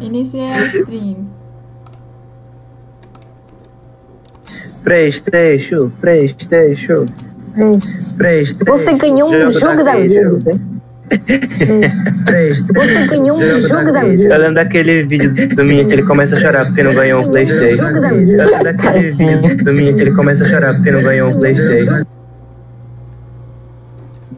Iniciei a stream. Playstation, Playstation. Playstation. Você ganhou um jogo da vida. Você ganhou um jogo da vida. Eu lembro daquele vídeo do Minha que ele começa a chorar porque não ganhou um Playstation. Eu lembro daquele vídeo do Minha que ele começa a chorar porque não ganhou um Playstation.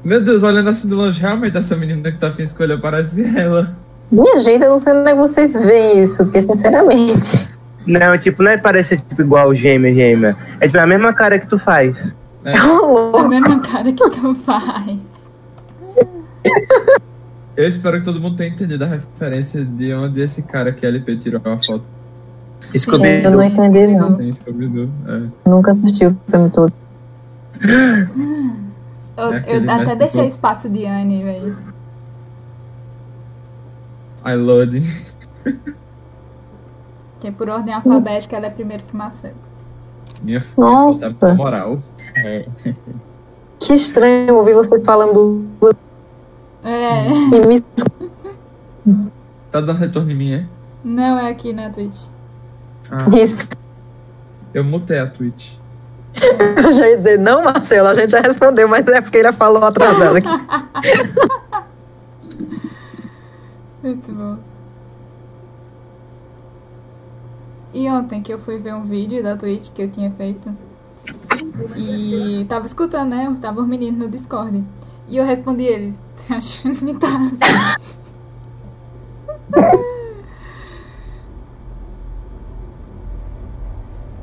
Meu Deus, olhando assim de longe, realmente essa menina que tá afim escolheu parece ela. Minha gente, eu não sei onde é que vocês veem isso, porque sinceramente. Não, tipo, não é parecer tipo, igual gêmea, gêmea. É tipo a mesma cara que tu faz. É. Tá A louco. mesma cara que tu faz. Eu espero que todo mundo tenha entendido a referência de onde esse cara que LP tirou a foto. Scooby Eu não entendi, não. Tem Scooby-Doo. É. Nunca assisti o filme todo. Eu, É eu até deixei espaço de Anne, velho. I loading. Que por ordem alfabética ela é primeiro que Marcelo. Minha filha, falta moral. Que estranho ouvir você falando É. e me Tá dando retorno em mim, é? Não é aqui na Twitch. Ah, isso. eu mutei a Twitch. Eu já ia dizer, não, Marcelo, a gente já respondeu, mas é porque ele falou atrasado aqui. Muito bom. E ontem que eu fui ver um vídeo da Twitch que eu tinha feito. E tava escutando, né? Tava os meninos no Discord. E eu respondi eles. Tá.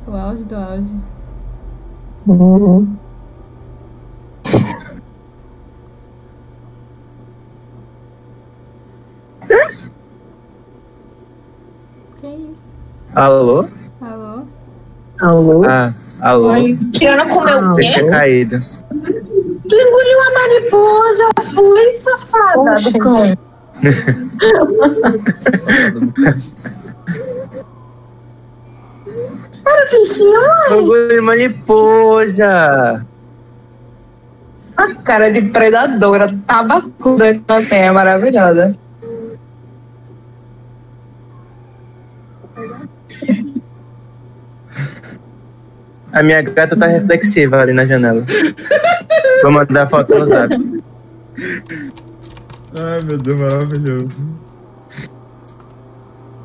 O auge do auge. Uhum. Que isso? Alô? Alô? Alô? Ah, alô. Tiana comeu o Você tinha caído. Tu engoliu a mariposa, foi safada Oxe. do cão. Era que tinha uma Orgulho mariposa. cara de predadora, tabacuda que ela tem, é maravilhosa. A minha gata tá reflexiva ali na janela. Vou mandar foto no zap. Ai, meu Deus, maravilhoso.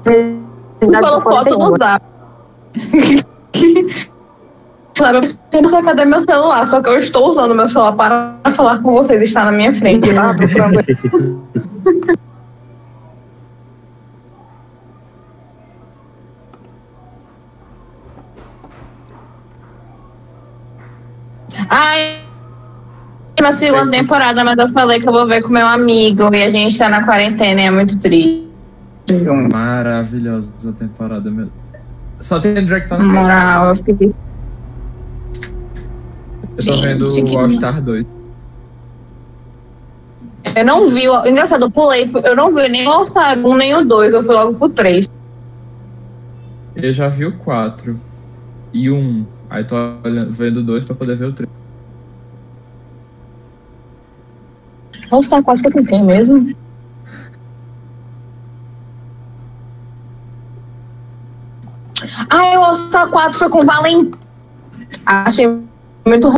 Tu falou foto no zap. Claro, eu sempre sei cadê meu celular, só que eu estou usando meu celular para falar com vocês, está na minha frente, tá? Procurando Ai, na segunda temporada, mas eu falei que eu vou ver com meu amigo e a gente tá na quarentena e é muito triste. Maravilhosa essa temporada, meu. Só tem tá Na no moral, eu fiquei. Eu tô vendo Gente, que o All Star 2. Eu não vi, o- engraçado, eu pulei, eu não vi nem o All-Star 1 nem o 2, eu fui logo pro 3. Eu já vi o 4 e o 1. Aí tô olhando, vendo o 2 pra poder ver o 3. All-Star 4 que tem mesmo? Ah, o All-Star 4 foi com Valentim. Achei muito ruim.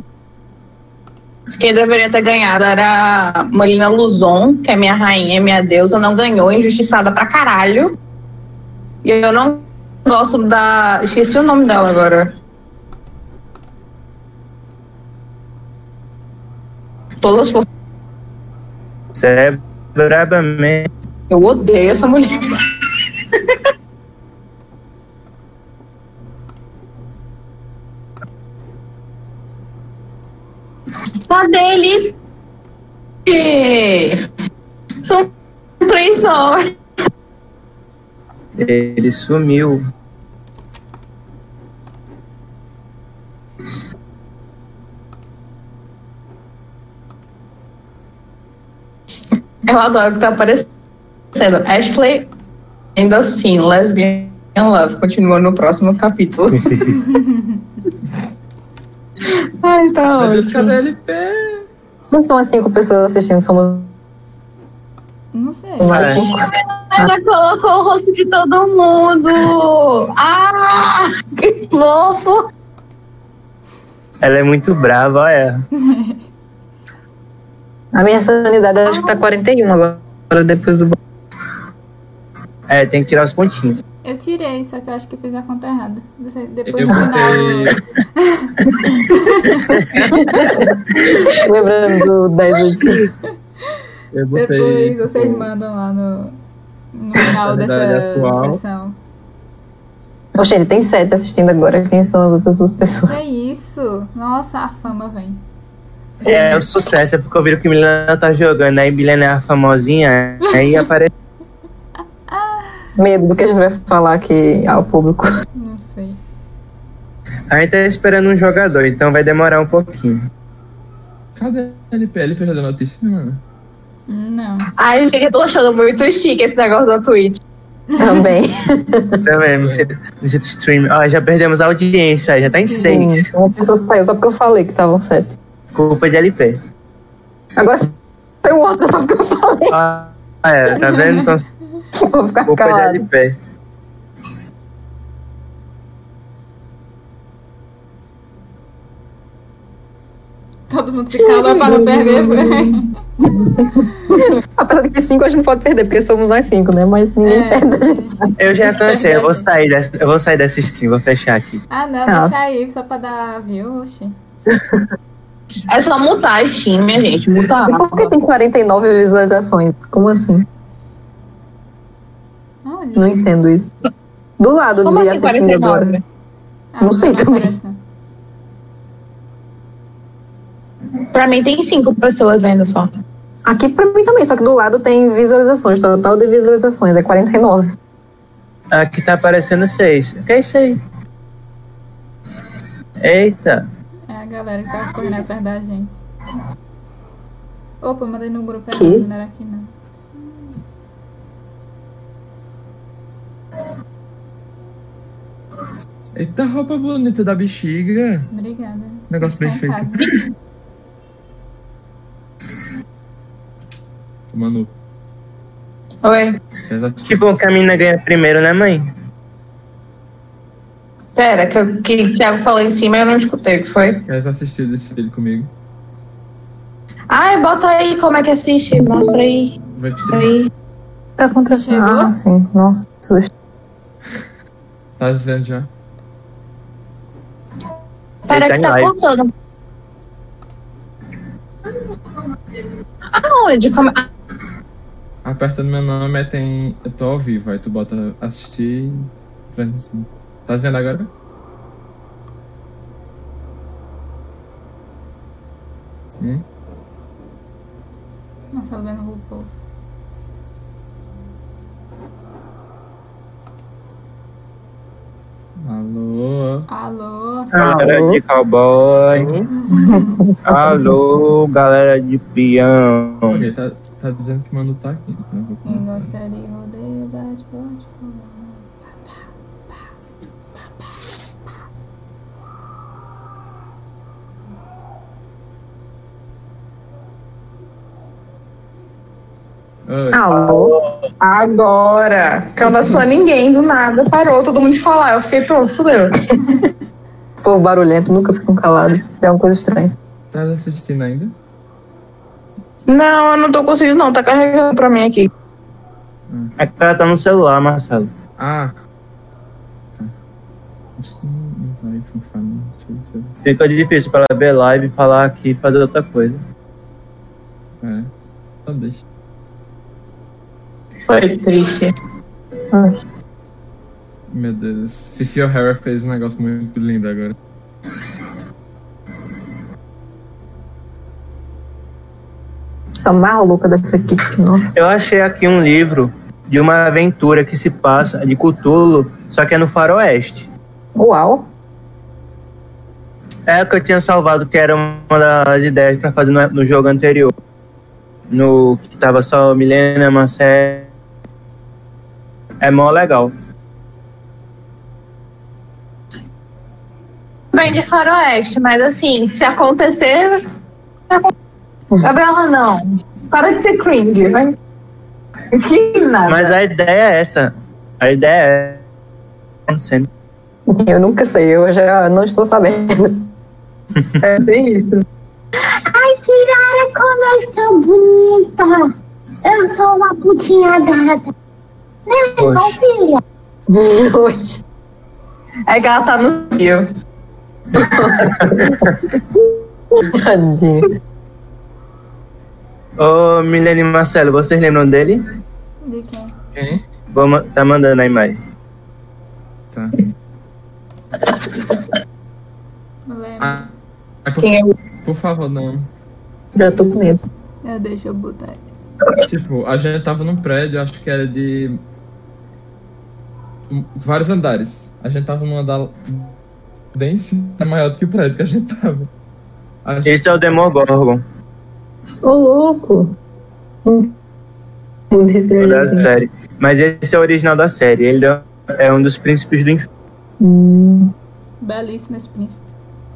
Quem deveria ter ganhado era a Molina Luzon, que é minha rainha, minha deusa, não ganhou, injustiçada pra caralho. E eu não gosto da. Esqueci o nome dela agora. Todas for... É brabamente. Eu odeio essa mulher. Cadê ele? É. São três horas. Ele sumiu. Eu adoro que tá aparecendo. Ashley Endorcin, Lesbian in Love. Continua no próximo capítulo. Ai, tá ótimo. cadê LP? Não são as cinco pessoas assistindo, somos. Não sei. É. cinco. Ela colocou o rosto de todo mundo. Ah, que fofo. Ela é muito brava, olha. A minha sanidade acho que tá 41 agora, depois do. É, tem que tirar os pontinhos. Eu tirei, só que eu acho que fiz a conta errada. Depois Eu no final. botei. Lembrando do 1085. Eu botei. Depois vocês mandam lá no, no final dessa atual. sessão. Ô, gente, tem sete assistindo agora. Quem são as outras duas pessoas? Que isso? Nossa, a fama vem. É o sucesso, é porque eu vi que Milena tá jogando, aí Milena é a famosinha, aí aparece. Medo do que a gente vai falar aqui ao público. Não sei. A gente tá esperando um jogador, então vai demorar um pouquinho. Cadê a LP? A LP já deu notícia, mano? Não. Ai, gente, eu tô achando muito chique esse negócio da Twitch. Também. Também, no sítio stream. Ó, já perdemos a audiência, já tá em seis. Uma pessoa saiu só porque eu falei que estavam sete. Culpa de LP. Agora saiu outra só porque eu falei. Ah, é, tá vendo? Então, Vou ficar culpa de calado. LP. Todo mundo se cala pra não perder. Apesar de que cinco a gente pode perder, porque somos nós cinco, né? Mas ninguém É. perde a gente. Eu já cansei, eu vou sair dessa, eu vou sair dessa stream, vou fechar aqui. Ah, não, deixa aí só pra dar view, oxi. É só mutar a Steam, minha gente. Mutar. E por que tem 49 visualizações? Como assim? Olha. Não entendo isso. Do lado Como de assim, assistindo 49? agora. Ah, não sei também. Pra mim tem cinco pessoas vendo só. Aqui pra mim também, só que do lado tem visualizações. Total de visualizações é 49. Aqui tá aparecendo seis. O que é isso aí? Eita. A galera que tá correndo atrás da gente. Opa, mandei no grupo errado, não era aqui não. Eita, roupa bonita da bexiga. Obrigada. Negócio bem em feito. Manu. Oi. Que bom que a mina ganha primeiro, né, mãe? Pera, que, o que o Thiago falou em cima eu não escutei o que foi. Quer assistir desse vídeo comigo? Ai, bota aí como é que assiste. Mostra aí. Vai te... Mostra aí. Tá acontecendo. Ah, sim. Nossa, que susto. Tá vendo já? Pera tá que tá live. cortando. Aonde? Como... Aperta no meu nome, tem. Eu tô ao vivo, aí tu bota assistir transmissão. Tá vendo agora? Hum? Nossa, vendo o RuPaul. Alô? Alô? Galera de cowboy. Alô, galera de peão. Ok, tá, tá dizendo que Manu tá aqui, então eu vou Quem começar. gosta de rodeio, bate, bate, Oi. Alô? Agora. Que eu não sou ninguém do nada. Parou todo mundo de falar. Eu fiquei pronto, fudeu. Esse povo barulhento nunca ficam calados. É uma coisa estranha. Tá assistindo ainda? Não, eu não tô conseguindo, não. Tá carregando pra mim aqui. É que ela tá no celular, Marcelo. Ah! Tá. Acho que não vai eu- Fica difícil pra ela ver live, falar aqui e fazer outra coisa. É. Só deixa. Foi triste. Meu Deus. Fifi O'Hara fez um negócio muito lindo agora. Sou maluca dessa equipe. Nossa. Eu achei aqui um livro de uma aventura que se passa de Cthulhu, só que é no faroeste. Uau. É o que eu tinha salvado, que era uma das ideias pra fazer no, no jogo anterior. No que tava só Milena, Marcelo. É mó legal. Bem de faroeste, mas assim, se acontecer. acon- Gabriela, não. Para de ser cringe, vai. Que nada. Mas a ideia é essa. A ideia é. acontecendo. Eu nunca sei, eu já não estou sabendo. É bem isso. Ai, Kirara, como eu estou bonita! Eu sou uma putinha gata. Não, filha? Oxe. É que ela tá no cio. Tadinho. Ô, Milene e Marcelo, vocês lembram dele? De quem? Quem? Vou ma- tá mandando a imagem. Tá. Não lembro. Ah, por, Quem é o por favor, não. Já tô com medo. Eu deixo eu botar. Tipo, a gente tava num prédio, acho que era de. Vários andares. A gente tava num andar bem é maior do que o prédio que a gente tava. A gente- Esse é o Demogorgon Ô, louco. Hum. Um desses da três. série. Mas esse é o original da série. Ele é um dos príncipes do inferno. Hum. Belíssimo esse príncipe.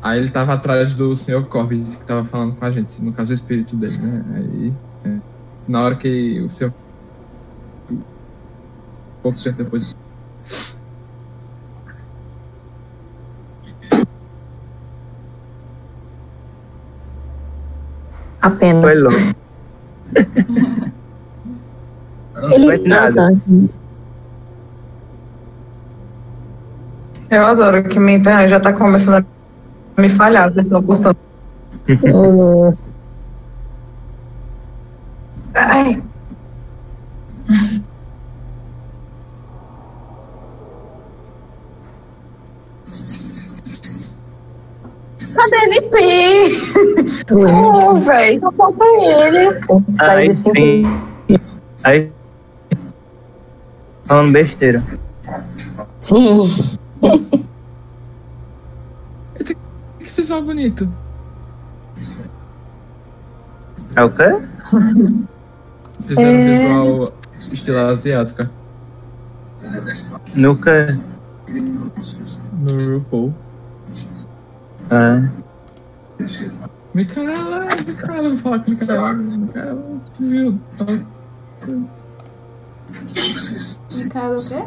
Aí ele tava atrás do Sr. Corbett que tava falando com a gente, no caso o espírito dele, né? Aí. é, na hora que o seu. Pouco tempo depois. Apenas. Foi louco. Não Ele foi nada. Eu adoro que minha internet já tá começando a me falhar, vocês estão cortando. Hum. Ai. Cadê NP? Oh, velho, só falta ele. Sai Aí sim. Aí. Falando besteira. Sim. Que visual bonito. É o quê? Fizeram É. visual estilo asiática Nunca. no RuPaul. Ah, Micaela, Micaela, vou falar com Micaela. Micaela, tu viu? Ricardo o quê?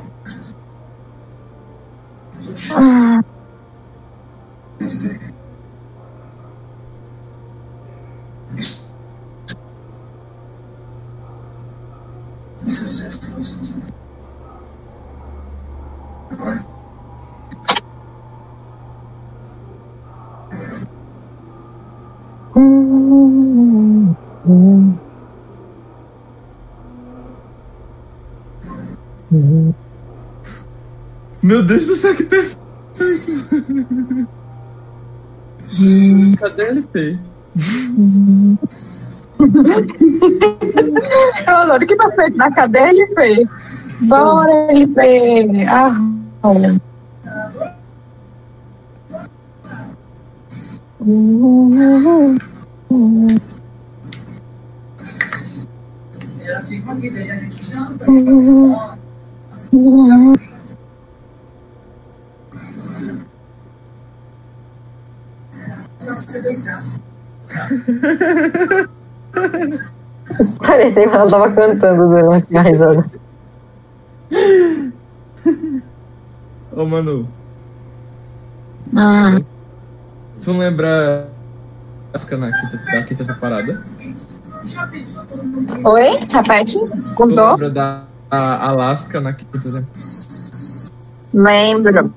Meu Deus do céu, que perfeito! Cadê a LP? Eu adoro que tá feito na cadeia, LP. Bora, LP. Ah, Parecia que ela tava cantando durante a risada. Ô, Manu, Hum. tu lembra a na quinta, da quinta temporada? Oi? Repete? Tu Contou? lembra da a Alaska na quinta temporada? Lembro.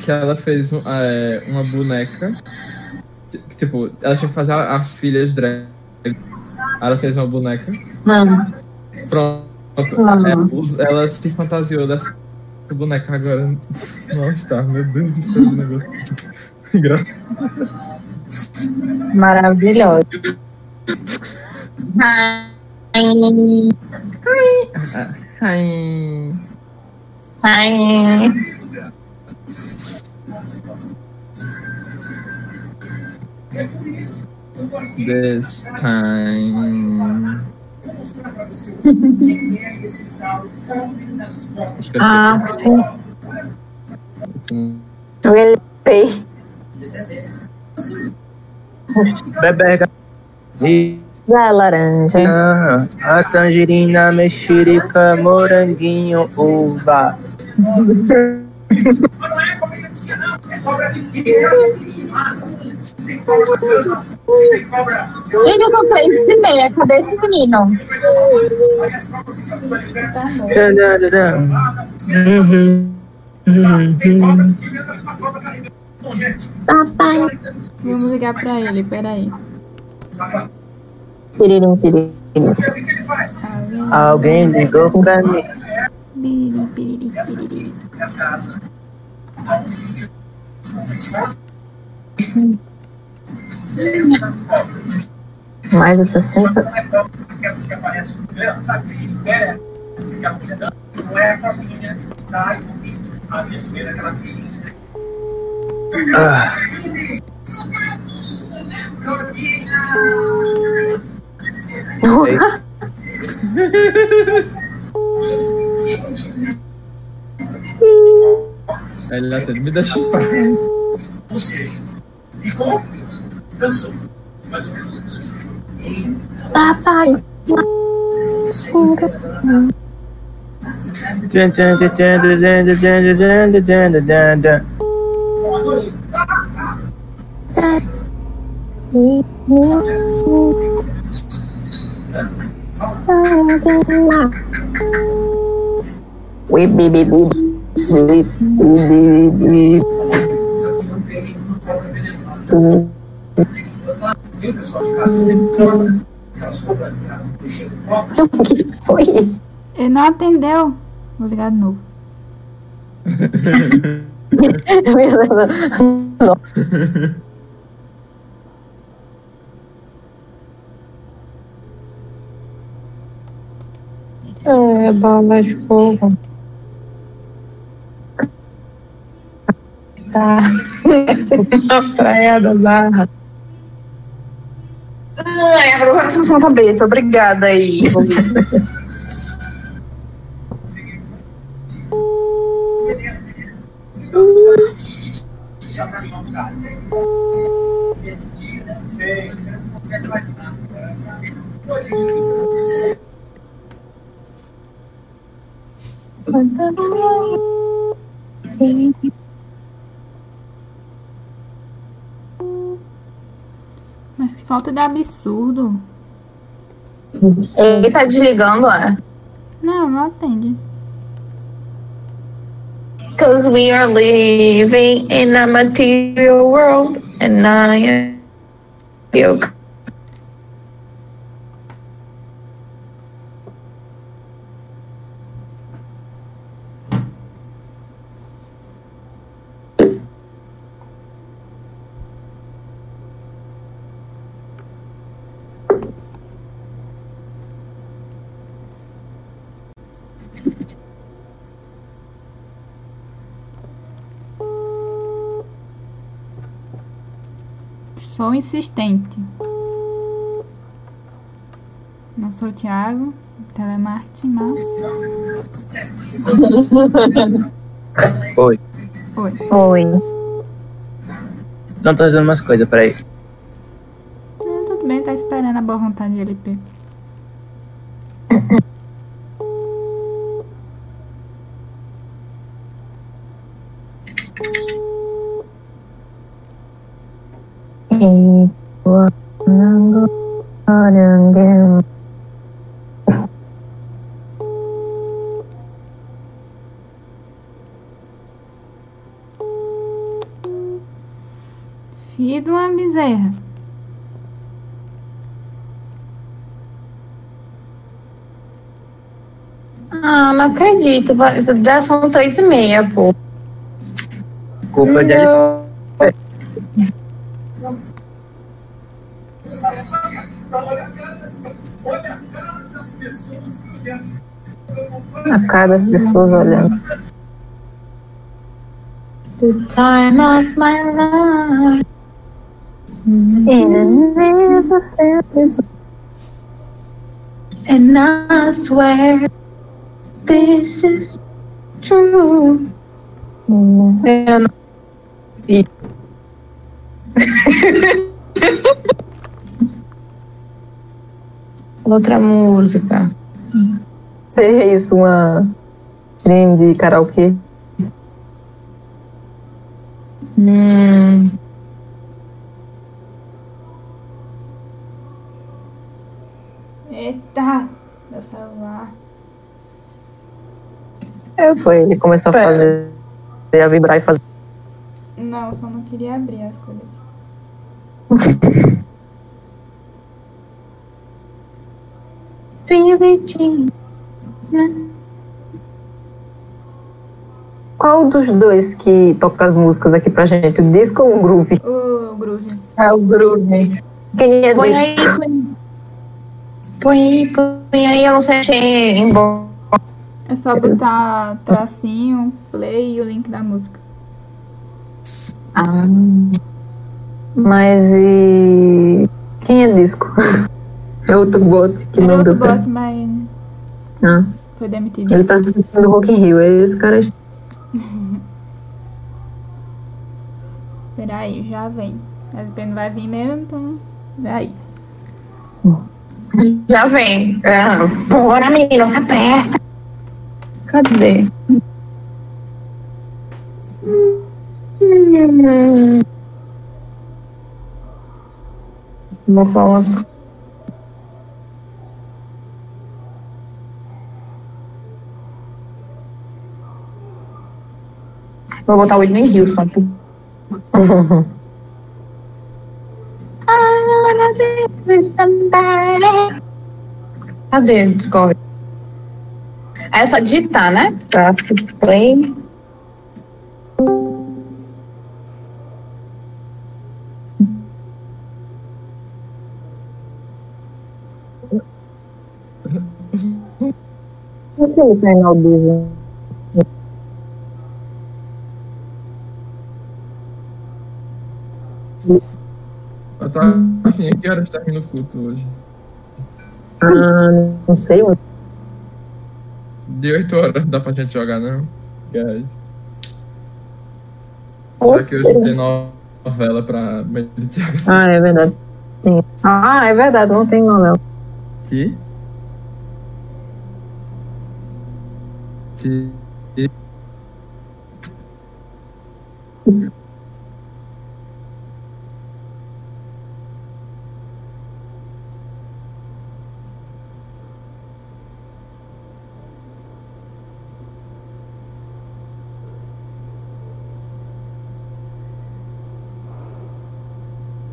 Que ela fez é, uma boneca. Tipo, ela tinha que fazer a- as filhas drag. Ela fez uma boneca. Hum. Pronto. Hum. É, os- ela se fantasiou dessa boneca agora. Nossa, tá, meu Deus do céu, negócio. Maravilhoso. Ai. Ai. Ai. This time. Ah, sim. O LP. Beberga. E Da laranja. Ah, a tangerina, mexerica, moranguinho, uva. Gente, eu tô três e meia. Cadê esse menino? Uhum. Uhum. Papai. Vamos ligar pra ele, peraí. Piririm, piririm. Alguém ligou pra mim. Piriri, piriri, piriri. Mais de sessenta. Ah. Eller at den middag Ou seja, e Papa, Whip, beep, beep, beep, beep, beep, beep, beep. E o pessoal de casa de. O que foi? Ele não atendeu. Vou ligar de novo. é, bala de fogo. Tá. Praia da Barra. Ai, agora eu essa na cabeça. Obrigada aí, envolvida. Mas que falta de absurdo. Ele tá desligando, é? Não, não atende. Because we are living in a material world and I am you. Sou insistente. Não sou o Thiago, telemarketing, mas. Oi. Oi. Oi. Não tô fazendo umas coisas, peraí. Não, tudo bem, tá esperando a boa vontade de LP. E quando olhando Filho de uma bezerra. Ah, não acredito. Já são três e meia, pô. Culpa de Não. a cara das pessoas olhando. The time of my life. And I never felt this And I swear this is true. way. And Outra música. Seja isso uma stream de karaokê. Hum, Eita, celular. Foi, ele começou a Pera. fazer, a vibrar e fazer. Não, eu só não queria abrir as coisas. Qual dos dois que toca as músicas aqui pra gente? O disco ou o groove? O Groove. é o groove. Quem é Põe disco? aí, põe. Põe aí, põe aí, eu não sei mexer em bo- É só botar tracinho, play e o link da música. Ah, Mas e. Quem é disco? É outro bot que Era não deu outro certo. bot, mas Ah, foi demitido. ele tá assistindo Rock in Rio. Esse cara. Peraí, já vem. LP não vai vir mesmo, então. Daí. já vem. Ah, Bora, menino, se apressa. Cadê? Vou colocar. Vou botar o Whitney Houston. Cadê? Discord. É só digitar, né? Pra play. Por que ele tá inaudível? Eu tô afim, que horas termina o culto hoje? Ah, não sei. mano. De 8 horas dá pra gente jogar, não? Guys. Já que hoje tem novela pra meditar Ah, é verdade. Sim. Ah, é verdade, não tem novela. aqui. Que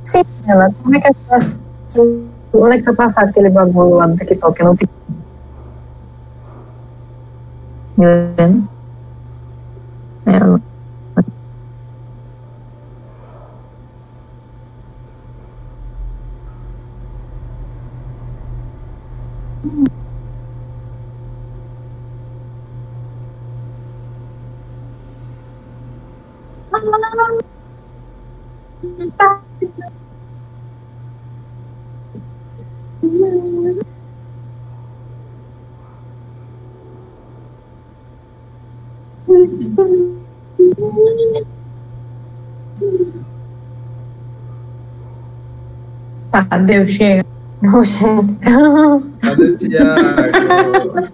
Sim, ela. Como é que é Onde é que vai passar aquele bagulho lá do TikTok? Eu não tem. Milena? Ela. Tá, deu, chega. Oxente. Cadê Tiago?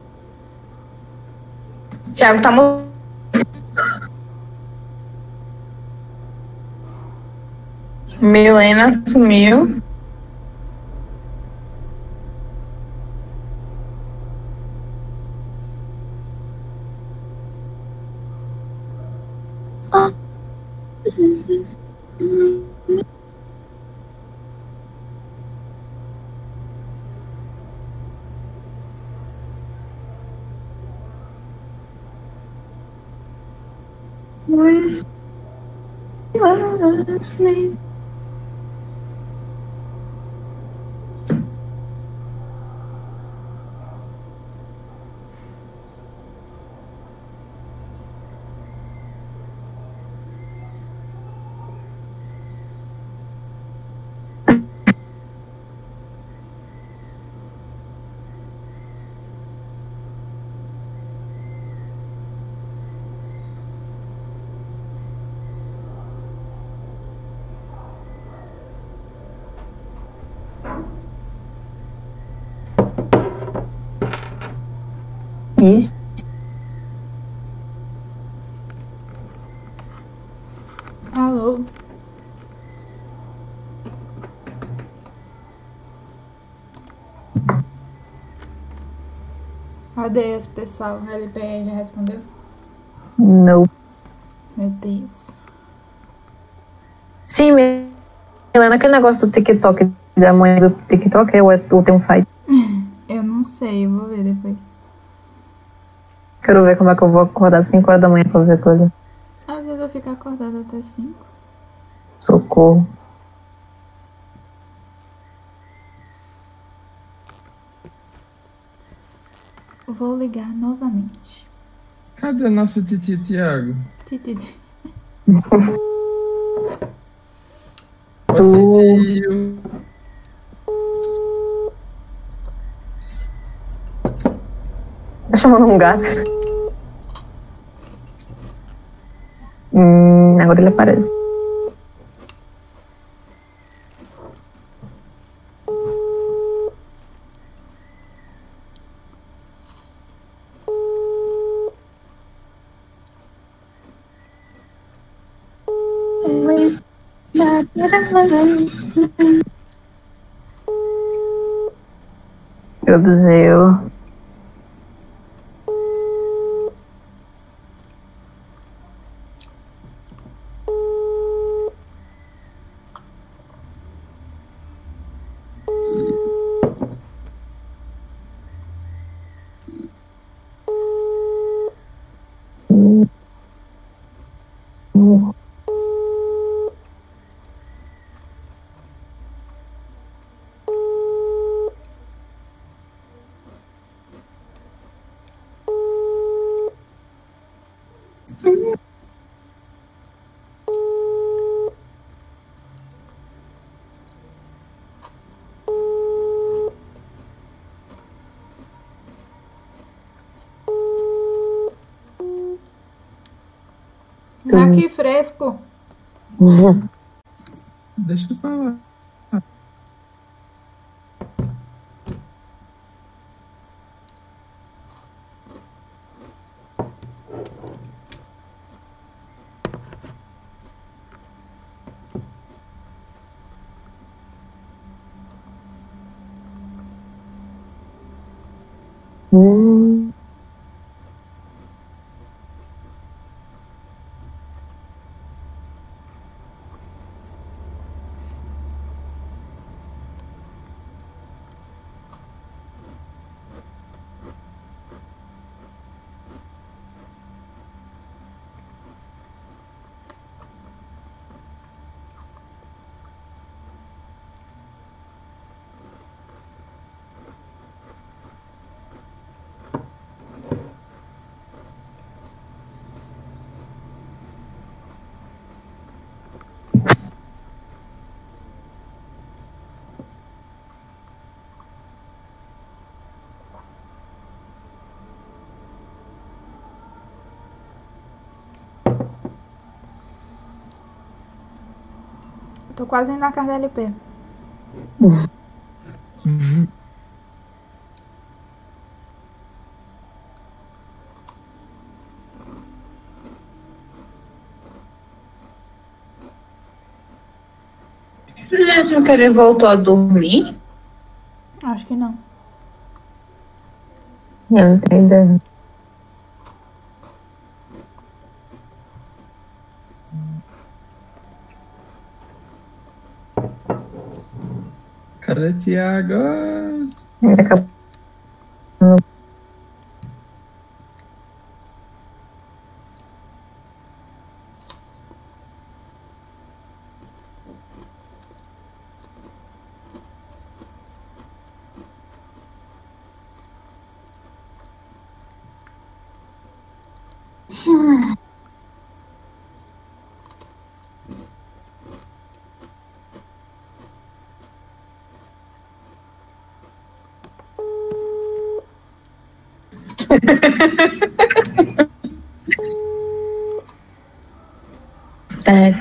Thiago tá mo... Milena sumiu. Ixi, Alô? Adeus, pessoal. O LP já respondeu? não. Meu Deus. Sim, Helena, aquele negócio do TikTok, da mãe do TikTok, ou, é, ou tem um site? Eu não sei, eu vou ver depois. Quero ver como é que eu vou acordar às 5 horas da manhã pra ver coisa. Às vezes eu fico acordada até 5. Socorro. Vou ligar novamente. Cadê nosso titio Tiago? Tititi. Ô, titio. Tá chamando um gato? Hum, agora ele aparece. Meu Tô quase indo na casa da LP. Vocês acham que ele voltou a dormir? Acho que não. Eu não tenho ideia. Tiago? Ele acabou. É.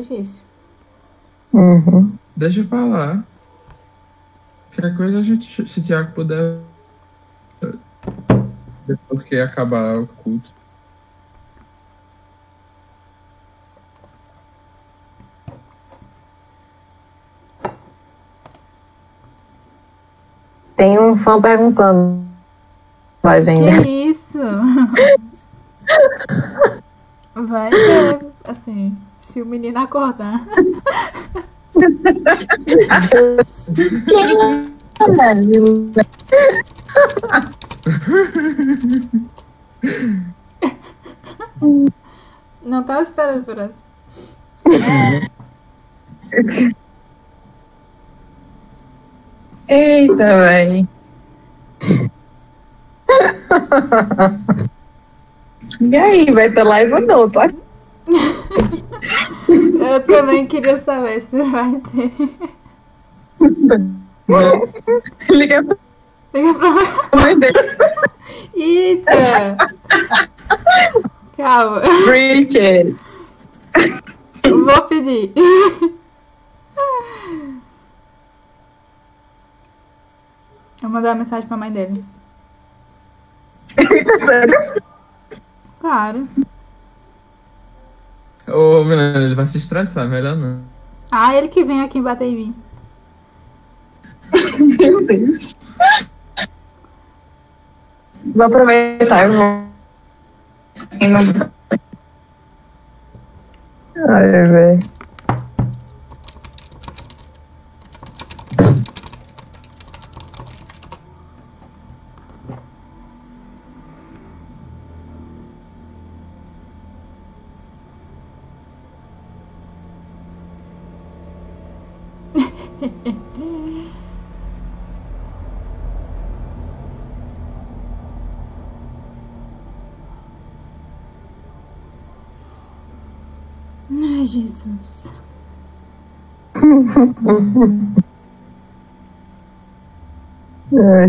difícil. Uhum. Deixa pra lá. Qualquer coisa a gente, se o Thiago puder. Depois que acabar o culto. Tem um fã perguntando. Vai vender. Que isso? Vai ver, assim, o menino acordar. Não tava esperando por essa. Eita, véi. E aí, vai ter live ou não? Tô aqui. Eu também queria saber se vai ter. Liga pra Liga pra mãe dele. Eita! Calma, Richard. vou pedir. Vou mandar uma mensagem pra mãe dele. Sério? Claro. Ô, Milena, ele vai se estressar, melhor não. Ah, ele que vem aqui bater em mim. Meu Deus. Vou aproveitar, eu vou. Ai, velho. Ai, Ai,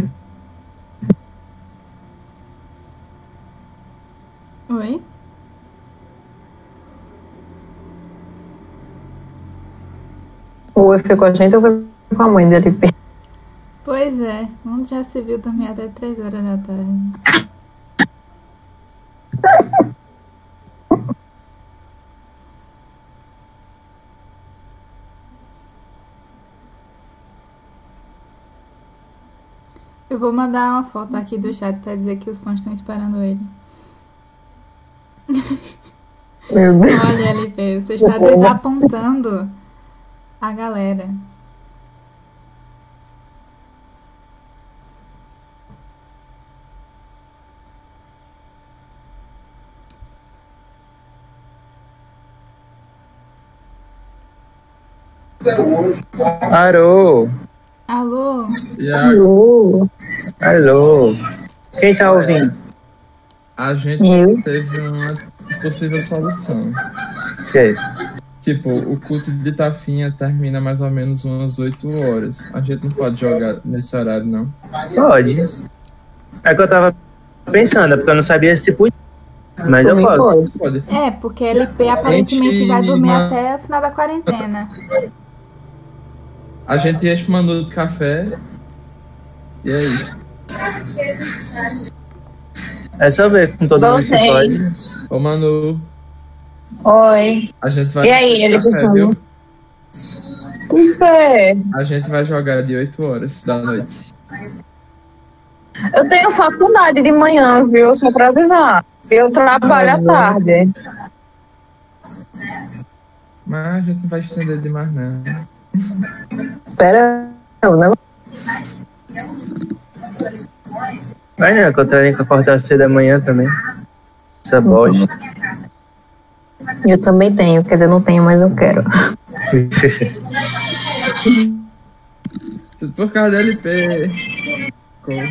Oi? O Oi foi com a gente ou foi com a mãe dele? Pois é, onde já se viu dormir até 3 horas da tarde. Eu vou mandar uma foto aqui do chat pra dizer que os fãs estão esperando ele. Meu Deus. Olha, LP, você está desapontando a galera. Parou. Alô. Alô. Quem tá ouvindo? a gente Eu? teve uma possível solução. Que? Tipo, o culto de Tafinha termina mais ou menos umas 8 horas. A gente não pode jogar nesse horário, não. Pode. É que eu tava pensando, é porque eu não sabia se podia. Mas eu posso. pode. É, porque LP aparentemente vai dormir até o final da quarentena. A gente enche uma de café. E é isso. É só ver com todo mundo se Vocês. pode. Ô, Manu, Oi. a gente vai. E aí, ele café, viu? Quê? A gente vai jogar de 8 horas da noite. Eu tenho faculdade de manhã, viu? Só pra avisar. Eu trabalho à tarde. Mas a gente não vai estender demais, não. Espera, não, não. Vai né, tenho que acordar cedo da manhã também. Essa bosta. Eu também tenho, quer dizer, não tenho, mas eu quero. Tudo por causa da LP. Corra.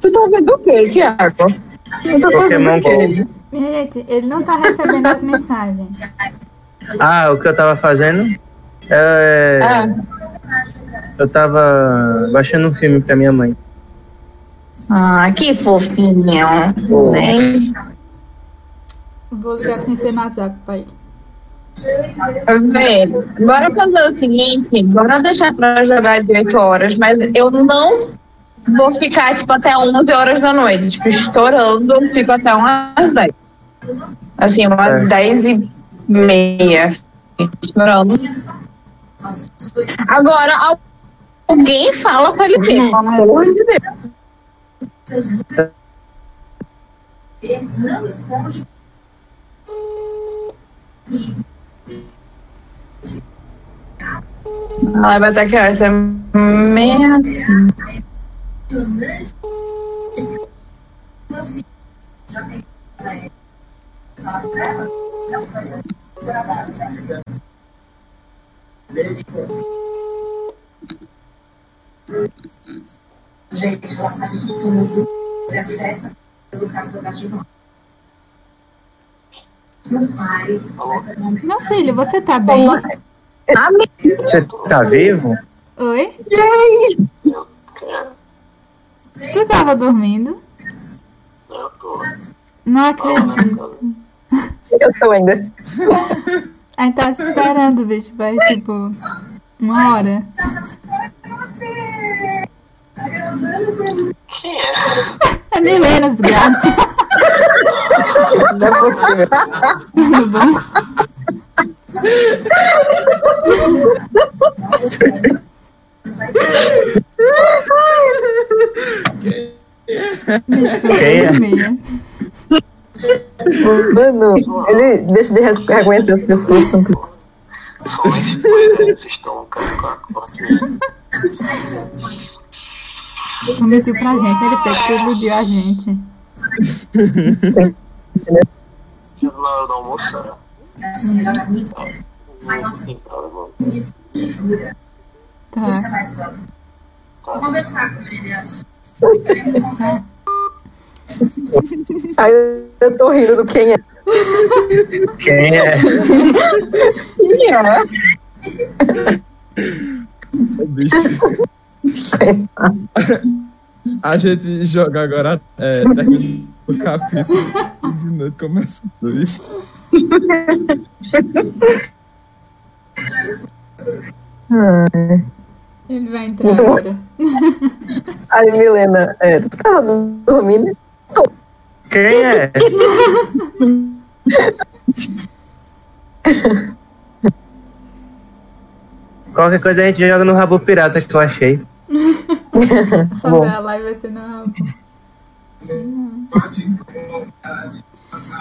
Tu tá vendo o quê, Tiago? Pokémon? Go. Minha gente, ele não tá recebendo as mensagens. Ah, o que eu tava fazendo? É. Ah, Eu tava baixando um filme pra minha mãe. Ah, que fofinho. Oh. Né? Vou ligar sem ser no WhatsApp pra ele. Velho, bora fazer o seguinte, bora deixar pra jogar de 8 horas, mas eu não vou ficar, tipo, até 11 horas da noite. Tipo, estourando, fico até umas 10. Assim, umas É. 10 e meia. assim, Estourando. Agora, al- alguém fala com ele, pelo amor de Deus. Ela vai estar que essa é meia assim. Gente, ela sabe de tudo. Pra festa do Carlos Alberto Meu pai Meu filho, você tá bem? Você tá vivo? Oi? Tu tava dormindo? Não acredito. Eu tô ainda. A gente tá te esperando, bicho. Vai, tipo, uma hora. É Milena, desgraça. Não é possível. Tudo bom? Quem é? Mano, ele deixa de aguentar as pessoas tanto. Mentiu pra gente, ele fez que iludiu a gente. Na hora do almoço, Tá. Você é mais próximo. Vou conversar com ele, acho. Aí eu tô rindo do quem é. Quem é? Quem é? Bicho. A gente joga agora é, técnica do capítulo de noite começando isso. Ai. Ele vai entrar Muito agora. Aí, Milena, é, tu tava dormindo? Quem é? Qualquer coisa a gente joga no rabo pirata que eu achei. Bom. Fazer a live vai ser no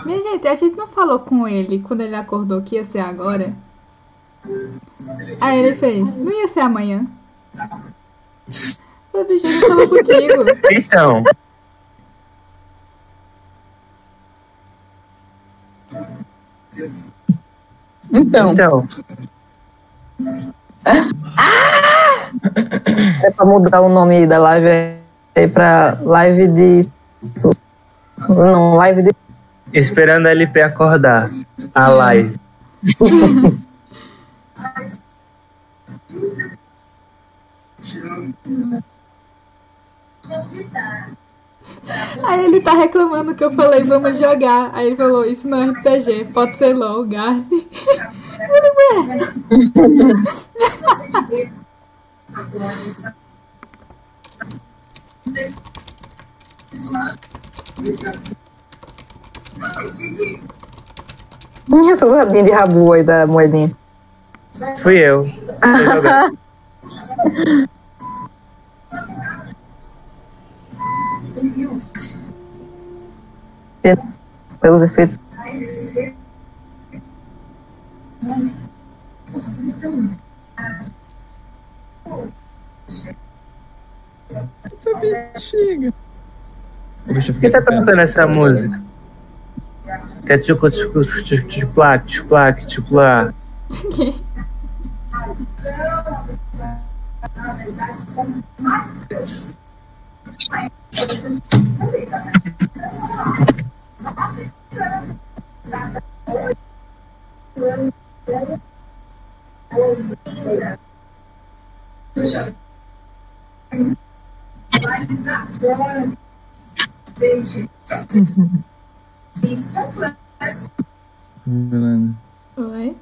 Minha gente, a gente não falou com ele quando ele acordou que ia ser agora. Aí ele fez, não ia ser amanhã. Falei, bicho, eu não falo contigo. Então, Então, então. É pra mudar o nome da live aí pra live de. Não, live de. Esperando a LP acordar. A live. Aí ele tá reclamando que eu falei, vamos jogar. Aí ele falou, isso não é RPG, pode ser LOL, Garden. Ih, Essa zoadinha de rabu aí da moedinha. Fui eu. Fui jogar. Pelos efeitos. Bexiga. Deixa eu Quem tá ficar tocando essa música? Que é tchucu tchucu tchucu tchuplá, tchuplá, Isso complexo. Oi?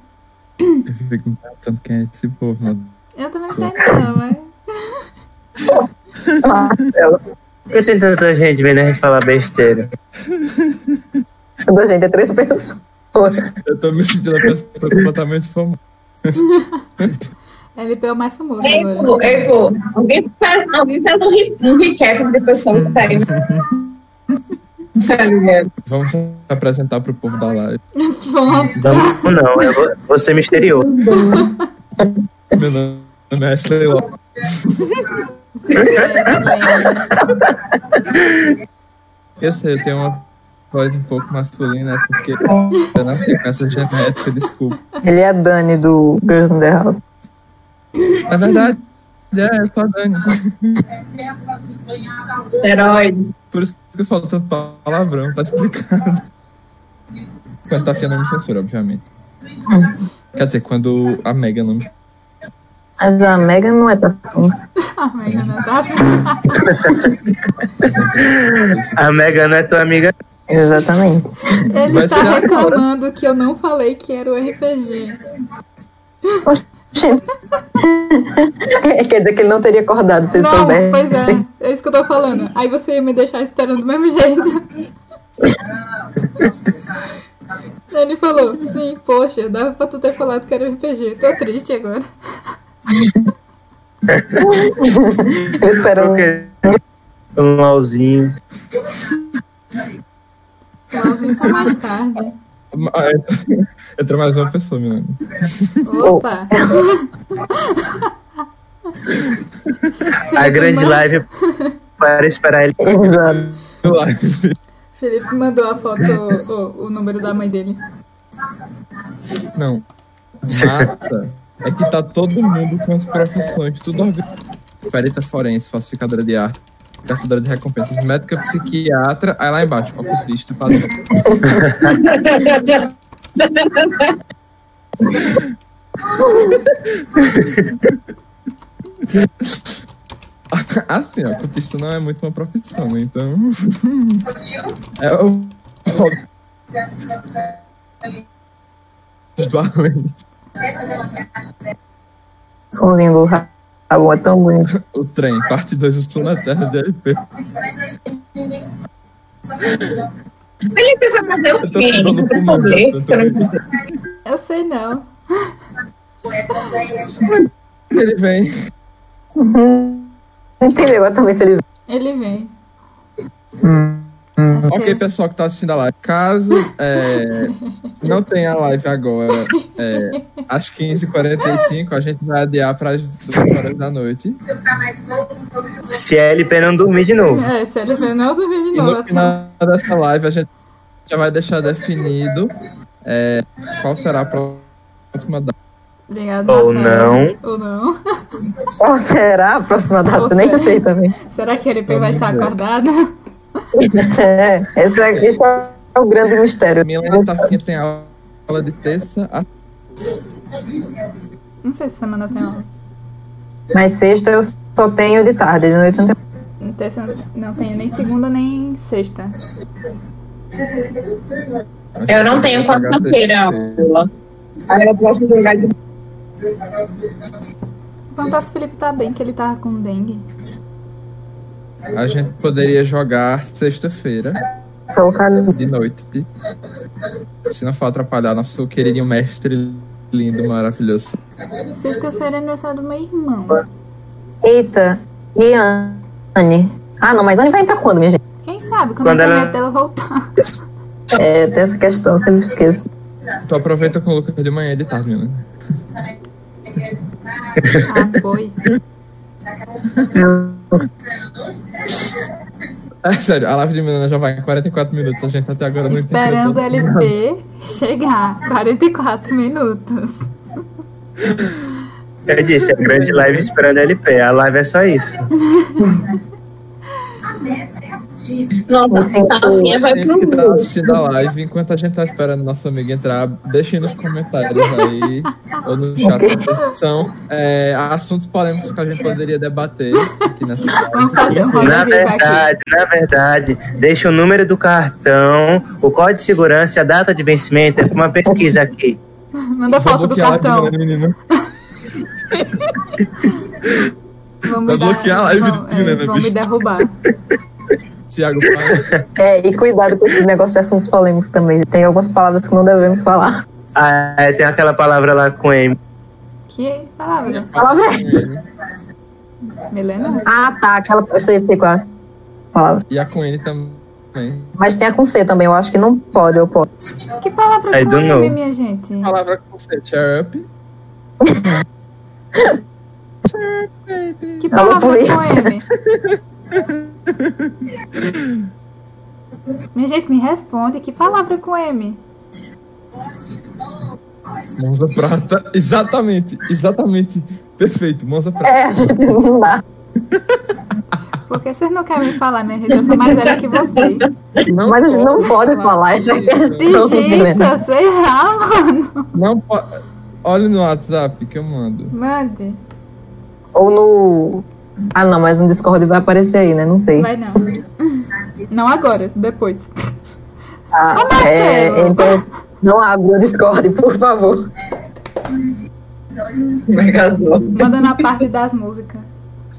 Eu é esse povo. Eu também não quero, não, mas. Que tem tanta gente vendo a gente falar besteira? Da gente é três pessoas. Eu tô me sentindo a pessoa completamente famosa. LP é o mais famoso Ei, agora. pô, ei, pô, alguém faz, alguém faz um, re- um recap da pessoa que tá aí. Tá ligado? Vamos se apresentar pro povo da live. Pronto. Não, não, eu vou, vou ser misterioso. Meu nome é Ashley Lopes. Eu sei, eu tenho uma voz um pouco masculina, é porque eu nasci com essa genética, desculpa. Ele é a Dani do Girls in the House. É verdade. É, eu sou a Dani. Herói. Por isso que eu falo tanto palavrão, tá explicado. Quando tá afiando, não me censura, obviamente. Quer dizer, quando a Mega não me. Mas a Megan não é ruim. Ah, Mega não tá. A Mega não é tua amiga. Exatamente. Ele Vai tá reclamando que eu não falei que era o RPG. Gente. Quer dizer que ele não teria acordado se ele não, soubesse. pois é. É isso que eu tô falando. Aí você ia me deixar esperando do mesmo jeito. Ele falou, sim, poxa, dava pra tu ter falado que era RPG. Tô triste agora. Eu espero. Porque um LOLzinho. LOLzinho tá mais tarde. Entrou mais uma pessoa, Milena. Opa! A grande live para esperar ele. Felipe mandou a foto, o, o número da mãe dele. Não. Massa é que tá todo mundo com as profissões, tudo. Perita forense, falsificadora de arte, caçadora de recompensas, médica, psiquiatra, aí lá embaixo, ocultista, padrão. Assim, ó, ocultista não é muito uma profissão? Então. É o. Do além. O somzinho do rabo é tão bonito. O trem, parte 2, o sul na terra DLP. Felipe vai fazer o Eu tô quê? eu tô vendo. Eu sei não. Ele vem. Uhum. Não entendeu agora também se ele. Ele vem. Hum, hum. Acho Ok, pessoal que tá assistindo a live. Caso é, não tenha a live agora, é, às 15h45, a gente vai adiar para as 2 horas da noite. Se a LP não dormir de novo. É, se ele vem, não duvido de E novo. no final dessa live, a gente já vai deixar definido é, qual será a próxima data. Obrigado, Ou Marcelo. Ou não. Qual será a próxima data? Nem sei também. Será que ele vai Vamos estar ver. É, esse é, esse é o grande mistério. Milena Tafinha tem aula de terça a Não sei se semana tem aula. Mas sexta eu só tenho de tarde, de noite não tenho. Tem, não tem nem segunda nem sexta. Eu não tenho quarta-feira aula. Aí eu posso jogar de Perguntar se o Felipe tá bem, que ele tava com dengue. A gente poderia jogar sexta-feira Colocar no de noite. Se não for atrapalhar nosso queridinho mestre lindo, maravilhoso. Sexta-feira é aniversário do meu irmão. Eita, e Anne? Ah, não, mas Anne vai entrar quando, minha gente? Quem sabe, quando, Quando a ela- dela voltar. É, tem essa questão, sempre esqueço. Tu aproveita com o Lucas de manhã e de tarde, Milena. Ah, foi. É sério, a live de Milena já vai em 44 minutos. A gente até agora não entendeu. Esperando o LP chegar. 44 minutos. Eu disse, a grande live esperando LP. A live é só isso. Nossa, Sim. a minha vai Gente pro que tá mundo. assistindo a live, enquanto a gente tá esperando nosso amigo entrar, deixem nos comentários aí, ou no chat, são é, assuntos polêmicos que a gente poderia debater aqui nessa live. Na aqui. verdade, na verdade, deixa o número do cartão, o código de segurança e a data de vencimento. É uma pesquisa aqui. Manda foto do cartão. né? Vamos Vai dar- bloquear a live vão- do Milena, é, vão me bicho. derrubar. Tiago, fala. É, e cuidado com esse negócio de assuntos polêmicos também. Tem algumas palavras que não devemos falar. Ah, é, tem aquela palavra lá com M. Que palavra? Palavra Milena? Ah, tá. Aquela. Eu sei, sei qual é a palavra. E a com N também. Mas tem a com C também. Eu acho que não pode, eu posso. Que palavra I com M, know. minha gente? Palavra com C, cheer up. Que Alô, palavra polícia. com M? Minha gente, me responde. Que palavra com M? Monza Prata. Exatamente, exatamente. Perfeito, Monza Prata. É, a gente não dá. Porque vocês não querem me falar, minha gente. Eu sou mais velha que vocês. Não Mas a gente não pode falar essa questão, Milena. Digita, sei lá, mano. Não pode. Olha no WhatsApp que eu mando. Mande. Ou no. Ah, não, mas no Discord vai aparecer aí, né? Não sei. Vai não. Não agora, depois. Ah, é, então, não abre o Discord, por favor. Megazord. Manda na parte das músicas.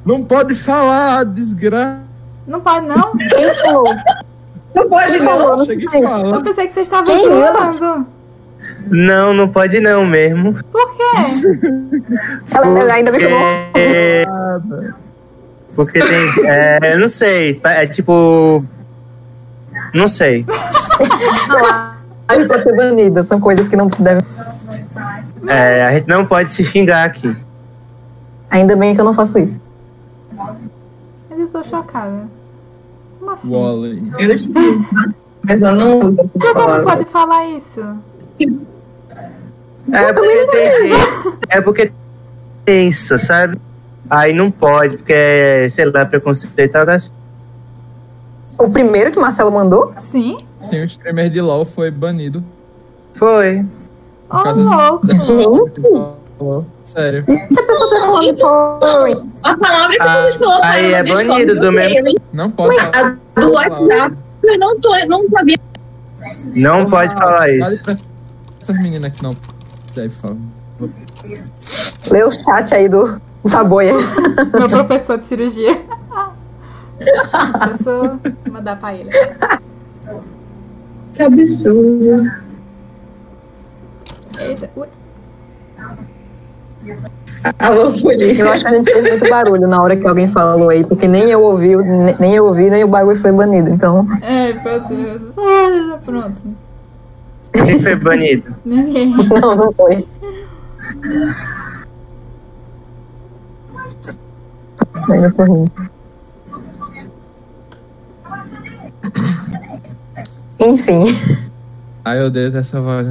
Não pode falar, desgraça. Não pode, não? Quem falou? Não pode e Eu pensei que vocês estavam Quem zoando. Não, não pode não mesmo. Por quê? Ela, ainda bem que eu não. Porque tem. É, eu não sei. É tipo. Não sei. A gente pode ser banida, são coisas que não se devem. É, a gente não pode se xingar aqui. Ainda bem que eu não faço isso. Mas eu tô chocada. Como assim? Wally. Eu Mas eu não uso Por que essa não palavra. pode falar isso? É porque tem gente- É porque isso, sabe? Aí não pode, porque é, sei lá, preconceito algo assim. O primeiro que Marcelo mandou? Sim? Sim, o streamer de LOL foi banido. Foi. Causa de- louco. Gente, Sério. e se a pessoa estiver falando de porn? A palavra que Ah, colocaram aí é no Discord, banido do mesmo- Não posso falar. A do WhatsApp, eu não, tô, eu não sabia. Não pode falar isso. pra essas meninas que não deve falar. Lê o chat aí do Saboia. Meu professor de cirurgia. Professor, vou mandar pra ele. Que absurdo. Eita, ui. Alô, polícia. Eu acho que a gente fez muito barulho na hora que alguém falou aí, porque nem eu ouvi, ne- nem eu ouvi, nem o bagulho foi banido. Então, É, meu Deus. Ah, pronto. Quem foi banido? Ninguém. não, não foi. Ainda foi ruim. Enfim, Ai, eu odeio essa voz.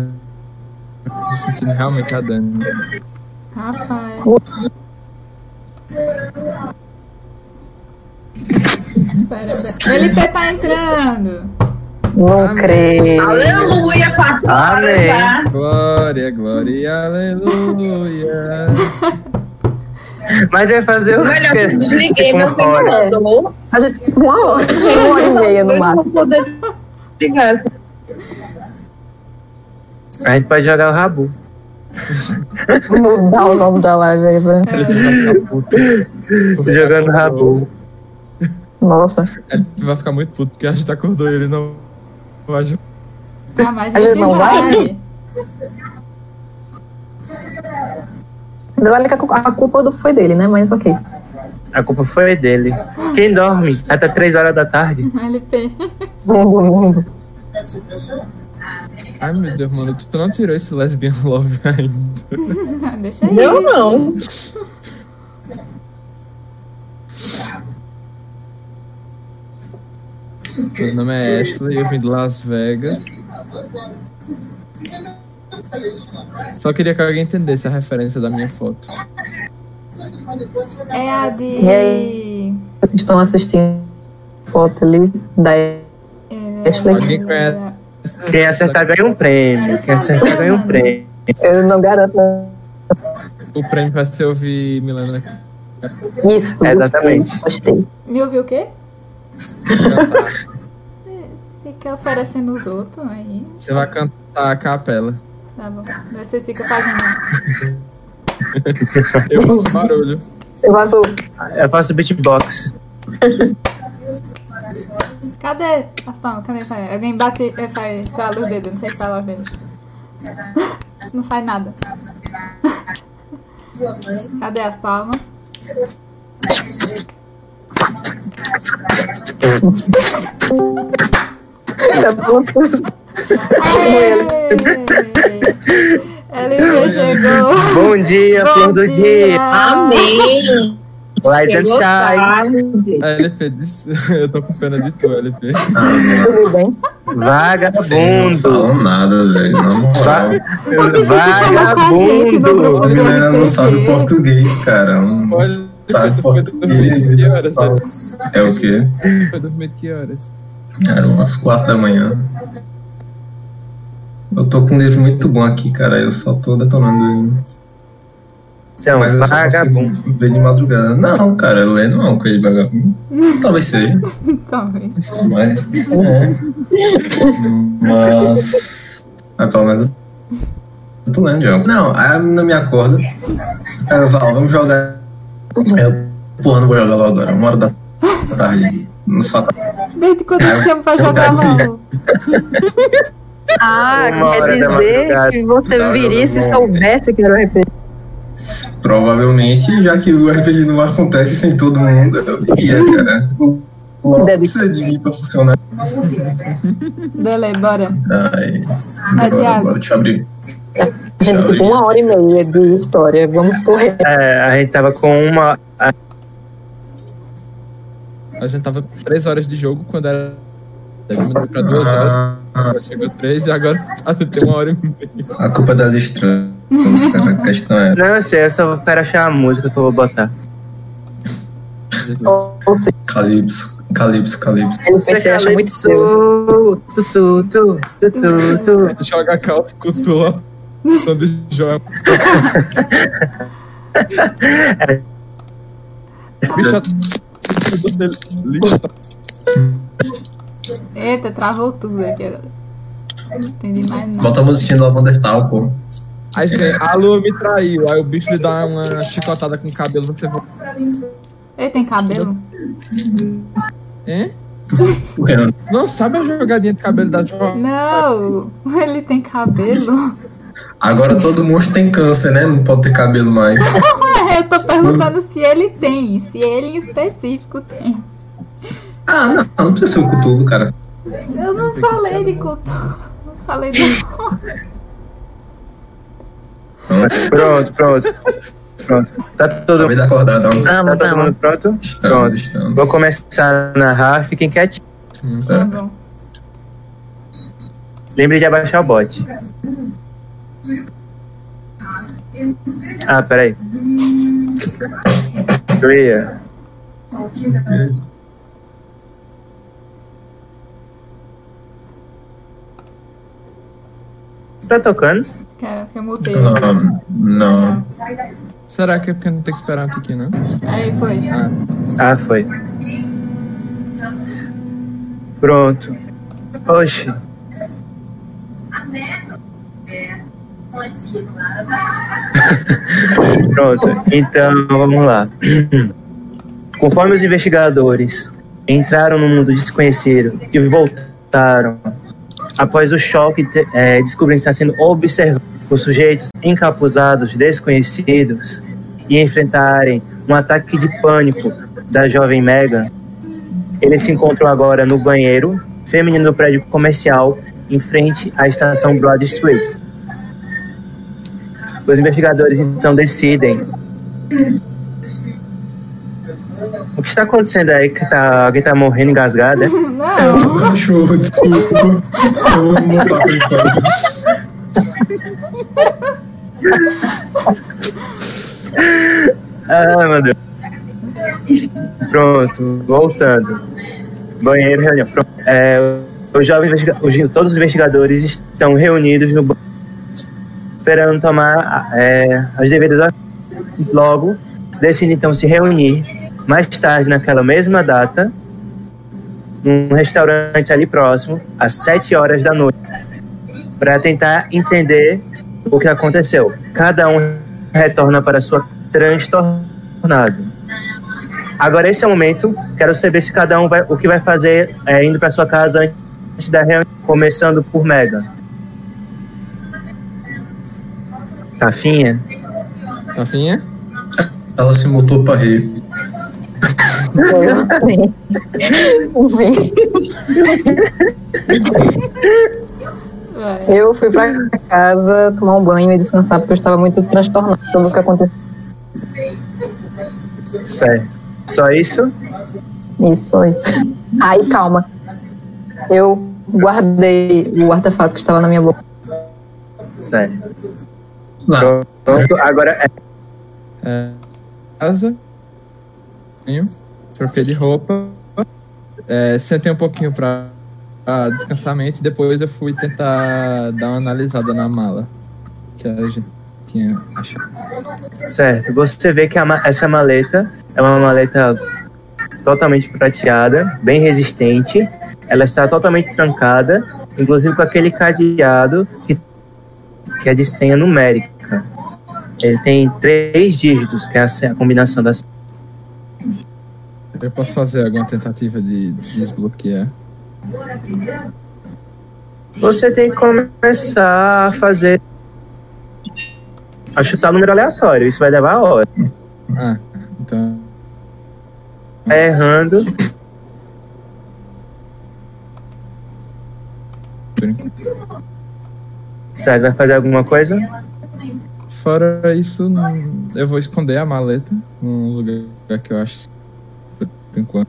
Tô sentindo realmente a Dani. Rapaz. Pera, pera. Ele tá entrando. Não Amém. creio. Aleluia, quatro horas, Amém. tá? Glória, glória, aleluia. Mas vai fazer o Melhor que eu desliguei meu hora. ventilador. A gente, tipo, uma hora, uma hora e meia no máximo. A gente pode jogar o Rabu. Mudar o nome da live aí pra. Jogando Rabu. Nossa. Ele vai ficar muito puto porque a gente acordou e ele não vai. Ah, mas A gente não vai? Olha que a cu- a culpa foi dele, né? Mas ok. A culpa foi dele. Quem dorme até 3 horas da tarde? LP. Ai meu Deus, mano, tu não tirou esse lesbian love ainda. Deixa aí. Eu não. Meu nome é Ashley, eu vim de Las Vegas. Só queria que alguém entendesse a referência da minha foto. É a de. E aí? Estão assistindo. foto ali da É, Ashley. Alguém conhece? Quem acertar ganha um prêmio. Quem acertar ganha um prêmio. Eu não garanto. O prêmio vai ser ouvir Milena Isso. É, exatamente. Gostei. Me ouviu o quê? Fica oferecendo os outros aí. Você vai cantar a capela. Tá bom. Você fica fazendo. Eu faço barulho. Eu faço. Eu faço beatbox. Cadê as palmas? Cadê sai? Alguém bate. É, sai, estrala os dedos. Não sei estralar os dedos. Não sai nada. Cadê as palmas? Eu faço- LG chegou. Bom dia, Bom flor do dia. dia. Amém! Rise and shine. disse. Eu tô com pena de tu, LP. Tudo bem? Sim, não Vagabundo. falam nada, velho. Moral. Va- Vagabundo. A menina não sabe português, cara. Não Olha, sabe português. É o quê? Foi dormir que horas? Era umas quatro da manhã. Eu tô com um livro muito bom aqui, cara. Eu só tô detonando ele. Você é um Mas vagabundo. ver de madrugada. Não, cara, ler não é uma coisa de vagabundo. Talvez seja. Talvez. Mas. É. Mas. Mas pelo menos eu tô lendo já. Não, aí a menina me acorda. Aí eu falo, vamos jogar. Eu, porra, não vou jogar LOL agora, uma hora da tarde. No só Desde quando eu te chamo pra jogar LOL? Ah, Uma quer dizer que você Tá, viria se bom. soubesse que era um RPG. Provavelmente, já que o RPG não acontece sem todo mundo, eu iria, cara. O Deve precisa de mim pra funcionar. Dele, bora. Ai, Vai, bora, bora, deixa eu abrir. A gente tem tipo uma hora e meia de história. Vamos correr. É, a gente tava com uma. A gente tava com 3 horas de jogo quando era. Diminuiu pra 2 horas. Ah, Agora chegou 3 e agora a gente tem uma hora e meia. a culpa é das estranhas, cara. A questão é. Não, eu sei, eu só quero achar a música que eu vou botar. Calypso, Calypso, Calypso. a NPC acha muito seu. Tu, tu, tu, tu, tu, tu. Joga calça com tu João. Bicho, lista. Eita, travou tudo aqui agora. Não entendi mais nada. Bota a musiquinha do Lavandertal, pô. Aí vem, a lua me traiu. Aí o bicho lhe dá uma chicotada com o cabelo. Você vai. Ele tem cabelo? Hein? Renan. Não sabe a jogadinha de cabelo da João? Não, ele tem cabelo. Agora todo monstro tem câncer, né? Não pode ter cabelo mais. É, eu tô perguntando se ele tem, se ele em específico tem. Ah, não, não precisa ser o Cthulhu, cara. Eu não falei de culto. Não falei de. Pronto, pronto. Pronto. Tá todo, de acordar, tá? Tamo, tá todo tamo. mundo pronto? Estamos, Pronto. estamos. Vou começar a narrar, fiquem quietinhos. Tá bom. Lembre de abaixar o bot. Ah, peraí. Clear. Tá tocando? Que eu mutei. Ah, não. Será que é porque não tem que esperar um pouquinho, não? Aí foi. Ah, Ah, foi. Pronto. Oxi. Pronto, então vamos lá. Conforme os investigadores entraram no mundo desconhecido e voltaram, após o choque, é, descobrindo que está sendo observado por sujeitos encapuzados desconhecidos e enfrentarem um ataque de pânico da jovem Megan, eles se encontram agora no banheiro feminino do prédio comercial em frente à estação Broad Street. Os investigadores então decidem. O que está acontecendo aí? Que tá, alguém tá morrendo engasgado, né? Não. Cachorro, desculpa. Eu vou montar pra enquanto. Ah, meu Deus. Pronto, voltando. Banheiro, reunião. Pronto. É, os jovens todos os investigadores estão reunidos no banheiro, esperando tomar é, as devidas. Logo, decidem então se reunir mais tarde, naquela mesma data, num restaurante ali próximo, às 7 horas da noite, para tentar entender o que aconteceu. Cada um retorna para sua transtornado. Agora esse é o momento. Quero saber se cada um vai, o que vai fazer é, indo para sua casa antes da reunião, começando por Mega. Tafinha? Tafinha? Ela se mutou pra rir. Eu fui pra casa tomar um banho e descansar porque eu estava muito transtornada pelo que aconteceu. Certo. Só isso? Isso, só isso. Aí, calma. Eu guardei o artefato que estava na minha boca. Certo. Lá. Pronto, agora é. É, casa. Troquei de roupa. É, sentei um pouquinho pra, pra descansamento e depois eu fui tentar dar uma analisada na mala que a gente tinha achado. Certo. Você vê que ma- essa maleta é uma maleta totalmente prateada, bem resistente. Ela está totalmente trancada, inclusive com aquele cadeado que, que é de senha numérica. Ele tem três dígitos, que é a, combinação das. Eu posso fazer alguma tentativa de desbloquear? Você tem que começar a fazer. a chutar número aleatório. Isso vai levar hora. Ah, então. Tá errando. Certo, vai fazer alguma coisa? Fora isso, não- eu vou esconder a maleta num lugar que eu acho por enquanto.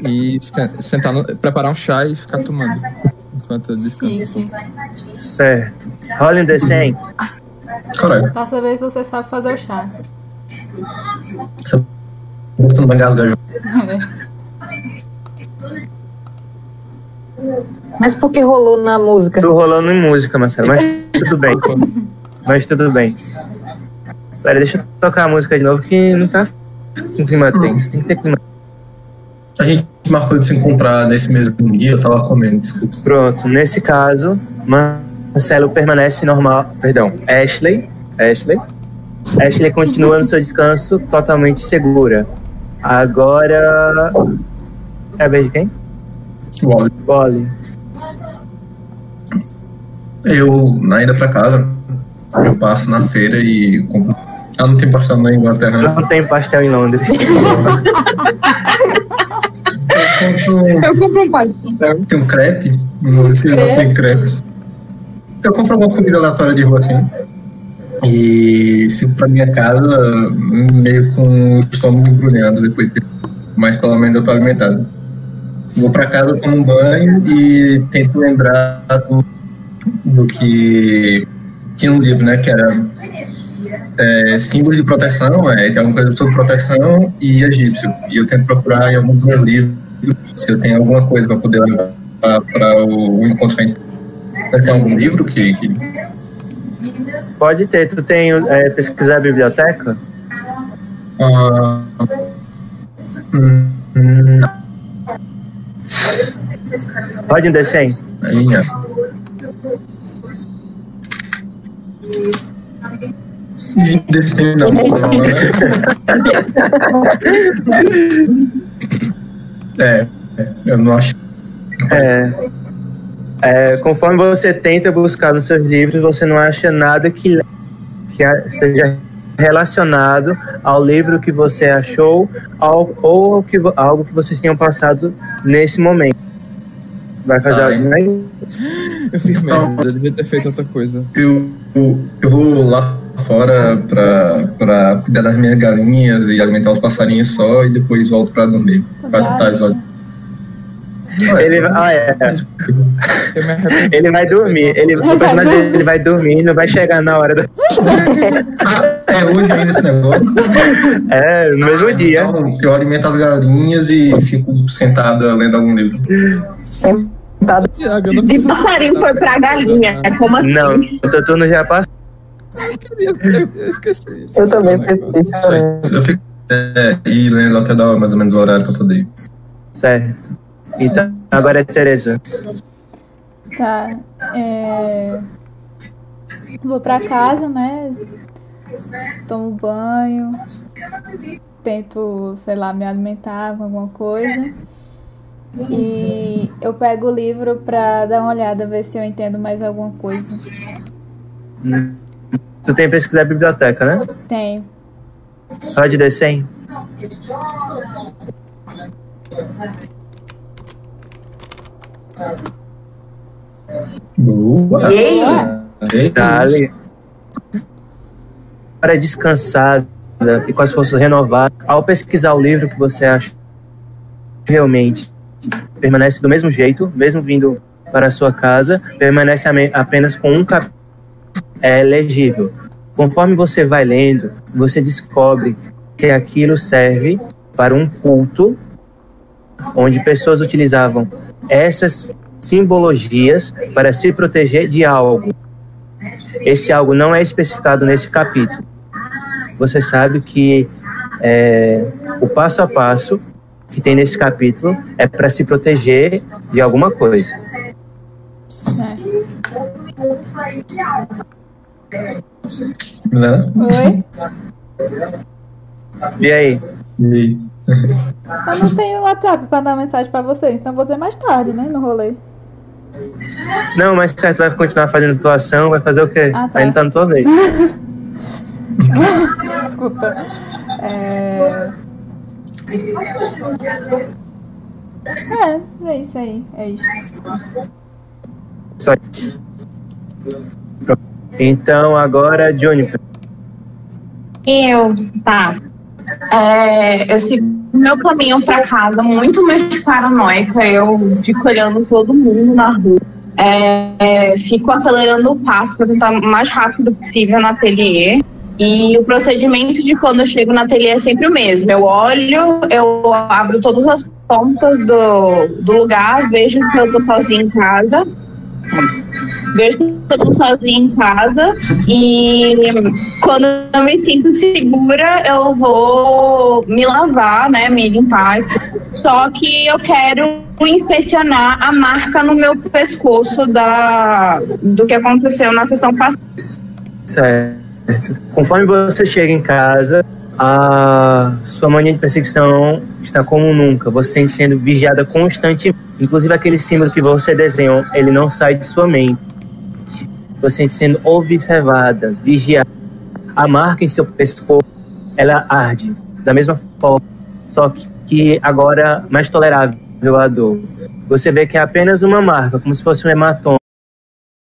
E sen- sentar no, preparar um chá e ficar tomando enquanto eu descanso. um pouco. Certo. Rola um D100. Caralho. Pra saber se você sabe fazer o chá. Você não vai engasgar. Mas por que rolou na música? Tu rolando em música, Marcelo, mas tudo bem. Mas tudo bem. Pera, deixa eu tocar a música de novo que não tá com clima tenso. Tem que ter clima. A gente marcou de se encontrar nesse mesmo dia, eu tava comendo, desculpa. Pronto, nesse caso, Marcelo permanece normal. Perdão, Ashley. Ashley. Ashley continua no seu descanso totalmente segura. Agora. É a vez de quem? Wally. Wally. Eu, na ida pra casa, eu passo na feira e compro. Ah, não tem pastel na Inglaterra, né? Não tem pastel em Londres. Eu compro um pai. Tem um crepe, não sei se tem crepe. Eu compro alguma comida aleatória de rua assim. E sigo pra minha casa meio com o estômago embrulhando depois de ter. Mas pelo menos eu tô alimentado. Vou pra casa, tomo um banho e tento lembrar do, do que tinha um livro, né? Que era é, símbolos de proteção, é, tem alguma coisa sobre proteção e egípcio. E eu tento procurar em algum dos meus livros se eu tenho alguma coisa para poder levar para o, encontro com a gente. Tem algum livro que, que Pode ter. Tu tem é, pesquisar a biblioteca? Ah, hum, hum, Pode D100? aí, ó. Descendo não, não, É, eu não acho. É, é, conforme você tenta buscar nos seus livros, você não acha nada que, que seja relacionado ao livro que você achou ao, ou ao que, algo que vocês tenham passado nesse momento. Vai fazer Tá, algo aí? Eu fiz merda, eu devia ter feito outra coisa. Eu, eu vou lá fora pra, pra cuidar das minhas galinhas e alimentar os passarinhos só e depois volto pra dormir. Pra tentar esvaziar. Ele, vai- ah, é. Eu ele vai dormir. Ele, o personagem dele ele vai dormir, não vai chegar na hora do. É hoje ainda esse negócio. É, no mesmo dia. Então, eu alimento as galinhas e fico sentada lendo algum livro. Eu não De passarinho foi pra galinha. É como assim? Não, o teu turno já passou. Eu, eu esqueci. Eu também esqueci. Eu fico é, e lendo até dar mais ou menos o horário pra poder ir. Certo. Então, agora é Tereza. Tá. É... Vou pra casa, né? Tomo banho. Tento, sei lá, me alimentar com alguma coisa. E eu pego o livro pra dar uma olhada, ver se eu entendo mais alguma coisa. Tu tem pesquisar a biblioteca, né? Tenho. Pode descer, hein? Boa! Ei, Eita. Para descansada e com as forças renovadas, ao pesquisar o livro que você acha realmente permanece do mesmo jeito, mesmo vindo para a sua casa, permanece apenas com um capítulo é legível. Conforme você vai lendo, você descobre que aquilo serve para um culto onde pessoas utilizavam essas simbologias para se proteger de algo. Esse algo não é especificado nesse capítulo. Você sabe que é, o passo a passo que tem nesse capítulo é para se proteger de alguma coisa. Né? Oi? E aí? E Eu não tenho WhatsApp pra dar mensagem pra você, então vou dizer mais tarde, né? No rolê. Não, mas certo, vai continuar fazendo tua ação, vai fazer o quê? Ah, tá. Ainda tá na tua vez. Desculpa. É... É, é isso aí. É isso. Só... Então agora, Juniper. eu, tá. É, eu sigo meu caminho pra casa, muito mais paranoica. Eu fico olhando todo mundo na rua. É, é, fico acelerando o passo para tentar o mais rápido possível no ateliê. E o procedimento de quando eu chego no ateliê é sempre o mesmo. Eu olho, eu abro todas as pontas do, do lugar, vejo que eu tô sozinha em casa. Vejo tô sozinha em casa e quando eu me sinto segura, eu vou me lavar, né? Me limpar. Só que eu quero inspecionar a marca no meu pescoço da, do que aconteceu na sessão passada. Certo. Conforme você chega em casa, a sua mania de perseguição está como nunca. Você sendo vigiada constantemente. Inclusive aquele símbolo que você desenhou, ele não sai de sua mente. Você sendo observada, vigiada. A marca em seu pescoço, ela arde da mesma forma, só que, que agora mais tolerável a dor. Você vê que é apenas uma marca, como se fosse um hematoma.